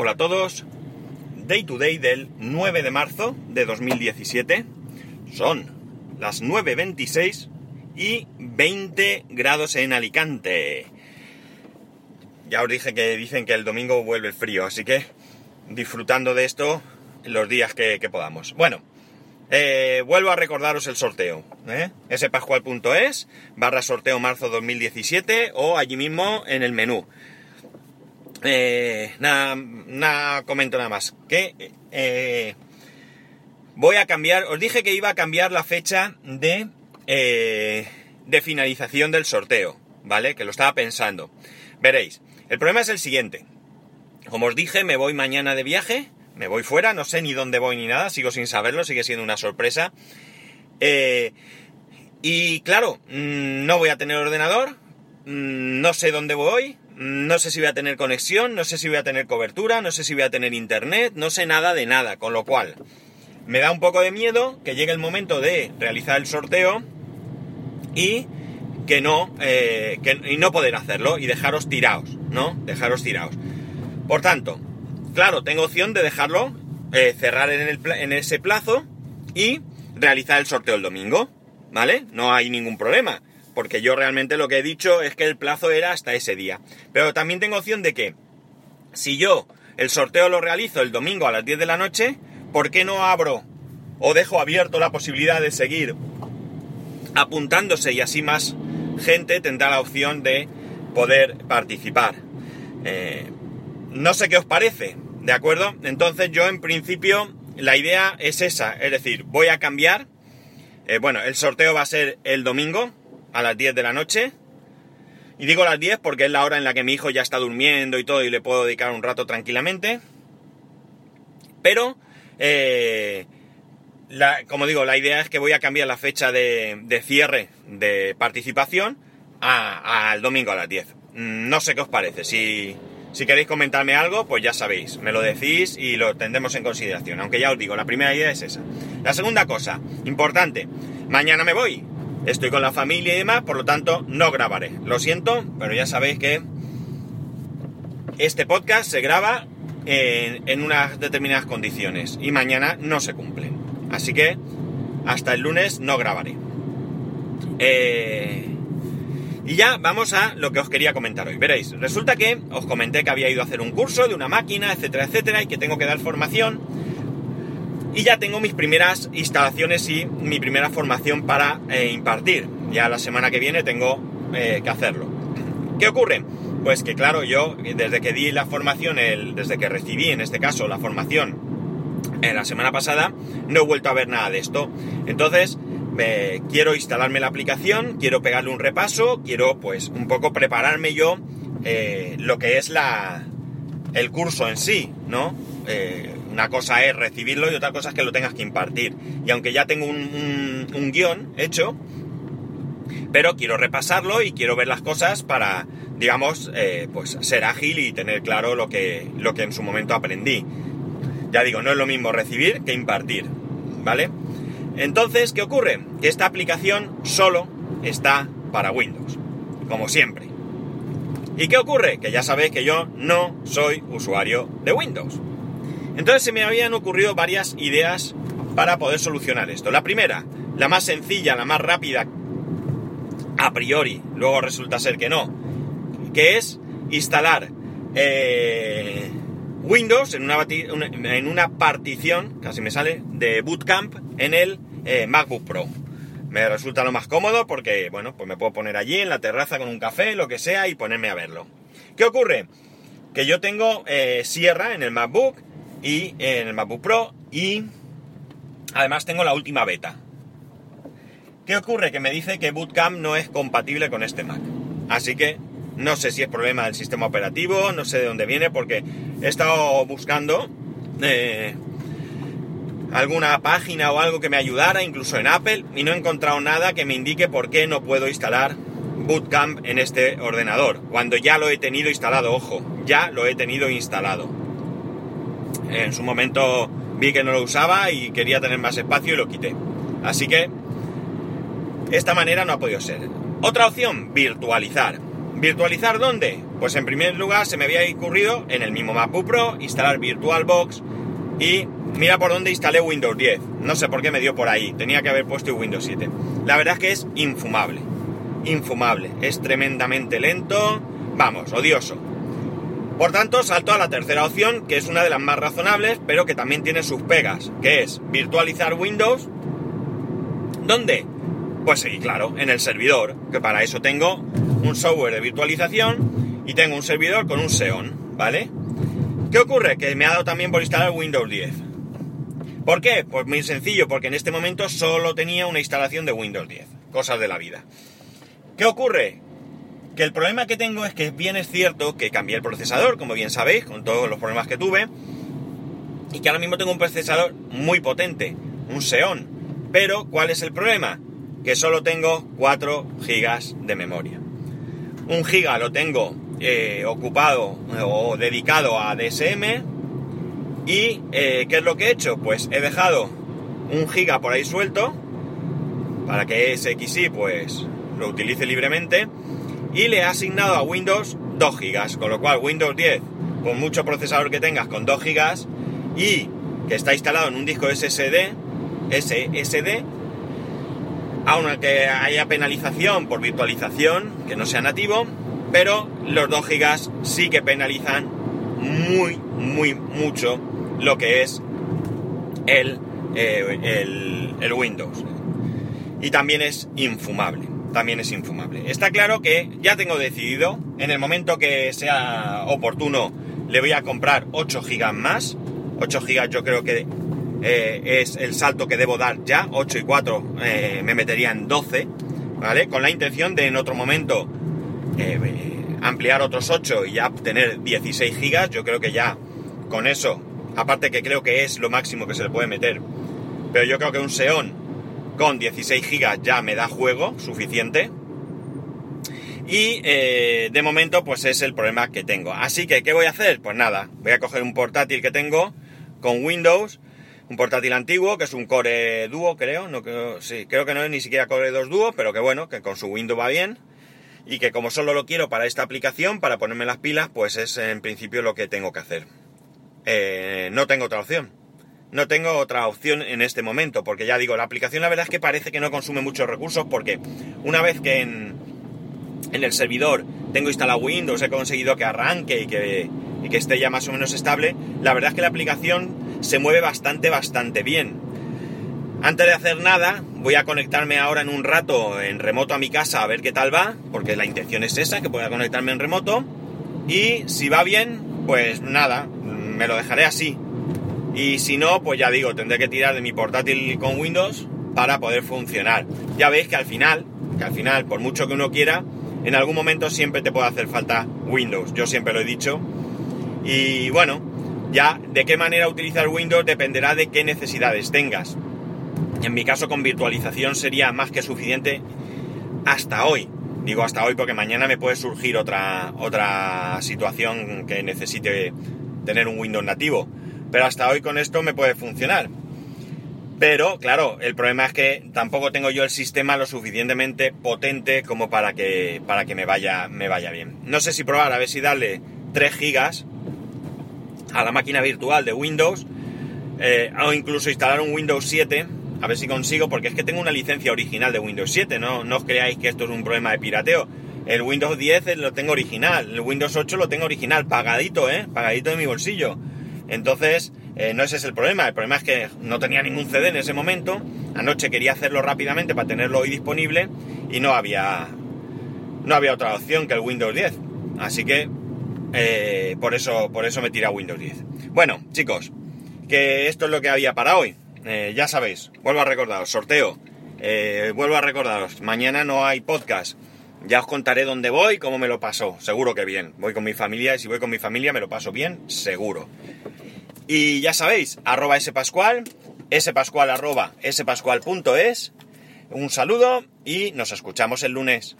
Hola a todos. Day to day del 9 de marzo de 2017. Son las 9.26 y 20 grados en Alicante. Ya os dije que dicen que el domingo vuelve el frío, así que disfrutando de esto los días que, que podamos. Bueno, eh, vuelvo a recordaros el sorteo. ¿eh? spascual.es barra sorteo marzo 2017 o allí mismo en el menú. Eh, nada, nada, comento nada más. Que eh, voy a cambiar, os dije que iba a cambiar la fecha de, eh, de finalización del sorteo, ¿vale? Que lo estaba pensando. Veréis, el problema es el siguiente. Como os dije, me voy mañana de viaje me voy fuera, no sé ni dónde voy ni nada, sigo sin saberlo, sigue siendo una sorpresa. Eh, y claro, mm, no voy a tener ordenador, mm, no sé dónde voy, no sé si voy a tener conexión, no sé si voy a tener cobertura, no sé si voy a tener internet, no sé nada de nada, con lo cual me da un poco de miedo que llegue el momento de realizar el sorteo y que no, eh, que, y no poder hacerlo y dejaros tirados, ¿no? Dejaros tirados. Por tanto, claro, tengo opción de dejarlo, eh, cerrar en, el, en ese plazo y realizar el sorteo el domingo, ¿vale? No hay ningún problema, porque yo realmente lo que he dicho es que el plazo era hasta ese día. Pero también tengo opción de que si yo el sorteo lo realizo el domingo a las 10 de la noche, ¿por qué no abro o dejo abierto la posibilidad de seguir apuntándose y así más gente tendrá la opción de poder participar? Eh, no sé qué os parece, ¿De acuerdo? Entonces yo en principio la idea es esa, es decir, voy a cambiar. Eh, bueno, el sorteo va a ser el domingo a las 10 de la noche. Y digo las 10 porque es la hora en la que mi hijo ya está durmiendo y todo y le puedo dedicar un rato tranquilamente. Pero, eh, como digo, la idea es que voy a cambiar la fecha de, cierre de participación al domingo a las 10. Mm, no sé qué os parece, si, si queréis comentarme algo, pues ya sabéis, me lo decís y lo tendremos en consideración. Aunque ya os digo, la primera idea es esa. La segunda cosa, importante, mañana me voy. Estoy con la familia y demás, por lo tanto no grabaré. Lo siento, pero ya sabéis que este podcast se graba en, unas determinadas condiciones y mañana no se cumplen. Así que hasta el lunes no grabaré. Eh, y ya vamos a lo que os quería comentar hoy. Veréis, resulta que os comenté que había ido a hacer un curso de una máquina, etcétera, etcétera, y que tengo que dar formación. Y ya tengo mis primeras instalaciones y mi primera formación para eh, impartir. Ya la semana que viene tengo eh, que hacerlo. ¿Qué ocurre? Pues que claro, yo desde que di la formación, el, desde que recibí en este caso la formación en la semana pasada, no he vuelto a ver nada de esto. Entonces, quiero instalarme la aplicación, quiero pegarle un repaso, quiero pues un poco prepararme yo eh, lo que es la, el curso en sí, ¿no? Eh, una cosa es recibirlo y otra cosa es que lo tengas que impartir. Y aunque ya tengo un, guion hecho, pero quiero repasarlo y quiero ver las cosas para, digamos, eh, pues ser ágil y tener claro lo que, lo que en su momento aprendí. Ya digo, no es lo mismo recibir que impartir, ¿vale? Entonces, ¿qué ocurre? Que esta aplicación solo está para Windows, como siempre. ¿Y qué ocurre? Que ya sabéis que yo no soy usuario de Windows. Entonces se me habían ocurrido varias ideas para poder solucionar esto. La primera, la más sencilla, la más rápida, a priori, luego resulta ser que no, que es instalar eh, Windows en una, partición, casi me sale, de Bootcamp en el eh, MacBook Pro. Me resulta lo más cómodo porque, bueno, pues me puedo poner allí en la terraza con un café, lo que sea, y ponerme a verlo. ¿Qué ocurre? Que yo tengo eh, Sierra en el MacBook y en el MacBook Pro y además tengo la última beta. ¿Qué ocurre? Que me dice que Bootcamp no es compatible con este Mac. Así que no sé si es problema del sistema operativo, no sé de dónde viene, porque he estado buscando eh, alguna página o algo que me ayudara, incluso en Apple, y no he encontrado nada que me indique por qué no puedo instalar Bootcamp en este ordenador, cuando ya lo he tenido instalado, ojo, ya lo he tenido instalado. En su momento vi que no lo usaba y quería tener más espacio y lo quité. Así que, esta manera no ha podido ser. Otra opción, virtualizar. ¿Virtualizar dónde? Pues en primer lugar se me había ocurrido en el mismo MacBook Pro instalar VirtualBox y mira por dónde instalé Windows 10. No sé por qué me dio por ahí, tenía que haber puesto Windows 7. La verdad es que es infumable, infumable, es tremendamente lento, vamos, odioso. Por tanto, salto a la tercera opción, que es una de las más razonables, pero que también tiene sus pegas, que es virtualizar Windows. ¿Dónde? Pues sí, claro, en el servidor, que para eso tengo un software de virtualización y tengo un servidor con un Xeon, ¿vale? ¿Qué ocurre? Que me ha dado también por instalar Windows 10. ¿Por qué? Pues muy sencillo, porque en este momento solo tenía una instalación de Windows 10. Cosas de la vida. ¿Qué ocurre? Que el problema que tengo es que bien es cierto que cambié el procesador, como bien sabéis, con todos los problemas que tuve, y que ahora mismo tengo un procesador muy potente, un Xeon. Pero, ¿cuál es el problema? Que solo tengo 4 GB de memoria. Un giga lo tengo eh, ocupado o dedicado a DSM. ¿Y eh, qué es lo que he hecho? Pues he dejado un giga por ahí suelto para que SXI pues lo utilice libremente y le he asignado a Windows 2 GB, con lo cual Windows 10, con mucho procesador que tengas con 2 GB y que está instalado en un disco SSD, SSD, aunque haya penalización por virtualización, que no sea nativo, pero los 2 GB sí que penalizan muy, muy mucho lo que es el, eh, el, el Windows. Y también es infumable también es infumable. Está claro que ya tengo decidido, en el momento que sea oportuno, le voy a comprar 8 gigas más. 8 gigas yo creo que eh, es el salto que debo dar ya. 8 y 4 eh, me metería en 12, ¿vale? Con la intención de en otro momento eh, ampliar otros 8 y ya tener 16 gigas. Yo creo que ya con eso, aparte que creo que es lo máximo que se le puede meter, pero yo creo que un Xeon con 16 gigas ya me da juego suficiente. Y eh, de momento pues es el problema que tengo. Así que, ¿qué voy a hacer? Pues nada, voy a coger un portátil que tengo con Windows, un portátil antiguo que es un Core Duo creo, no creo, sí, creo que no es ni siquiera Core 2 Duo, pero que bueno, que con su Windows va bien. Y que como solo lo quiero para esta aplicación, para ponerme las pilas, pues es en principio lo que tengo que hacer. Eh, no tengo otra opción no tengo otra opción en este momento, porque ya digo, la aplicación la verdad es que parece que no consume muchos recursos, porque una vez que en, el servidor tengo instalado Windows, he conseguido que arranque y que, y que esté ya más o menos estable, la verdad es que la aplicación se mueve bastante, bastante bien. Antes de hacer nada, voy a conectarme ahora en un rato en remoto a mi casa a ver qué tal va, porque la intención es esa, que pueda conectarme en remoto. Y si va bien, pues nada, me lo dejaré así. Y si no, pues ya digo, tendré que tirar de mi portátil con Windows para poder funcionar. Ya veis que al final, que al final, por mucho que uno quiera, en algún momento siempre te puede hacer falta Windows. Yo siempre lo he dicho. Y bueno, ya de qué manera utilizar Windows dependerá de qué necesidades tengas. En mi caso con virtualización sería más que suficiente hasta hoy. Digo hasta hoy porque mañana me puede surgir otra, otra situación que necesite tener un Windows nativo. Pero hasta hoy con esto me puede funcionar. Pero, claro, el problema es que tampoco tengo yo el sistema lo suficientemente potente como para que, para que me, vaya, me vaya bien. No sé si probar a ver si darle 3 gigas a la máquina virtual de Windows eh, o incluso instalar un Windows 7 a ver si consigo, porque es que tengo una licencia original de Windows 7, no, no os creáis que esto es un problema de pirateo. El Windows 10 lo tengo original, el Windows 8 lo tengo original, pagadito, ¿eh? Pagadito de mi bolsillo. Entonces, eh, no ese es el problema. El problema es que no tenía ningún CD en ese momento. Anoche quería hacerlo rápidamente para tenerlo hoy disponible y no había, no había otra opción que el Windows 10. Así que eh, por, eso, por eso me tiré a Windows 10. Bueno, chicos, que esto es lo que había para hoy. Eh, ya sabéis, vuelvo a recordaros, sorteo. vuelvo a recordaros, mañana no hay podcast. Ya os contaré dónde voy, cómo me lo paso. Seguro que bien. Voy con mi familia y si voy con mi familia me lo paso bien, seguro. Y ya sabéis, arroba spascual, spascual arroba spascual.es. Un saludo y nos escuchamos el lunes.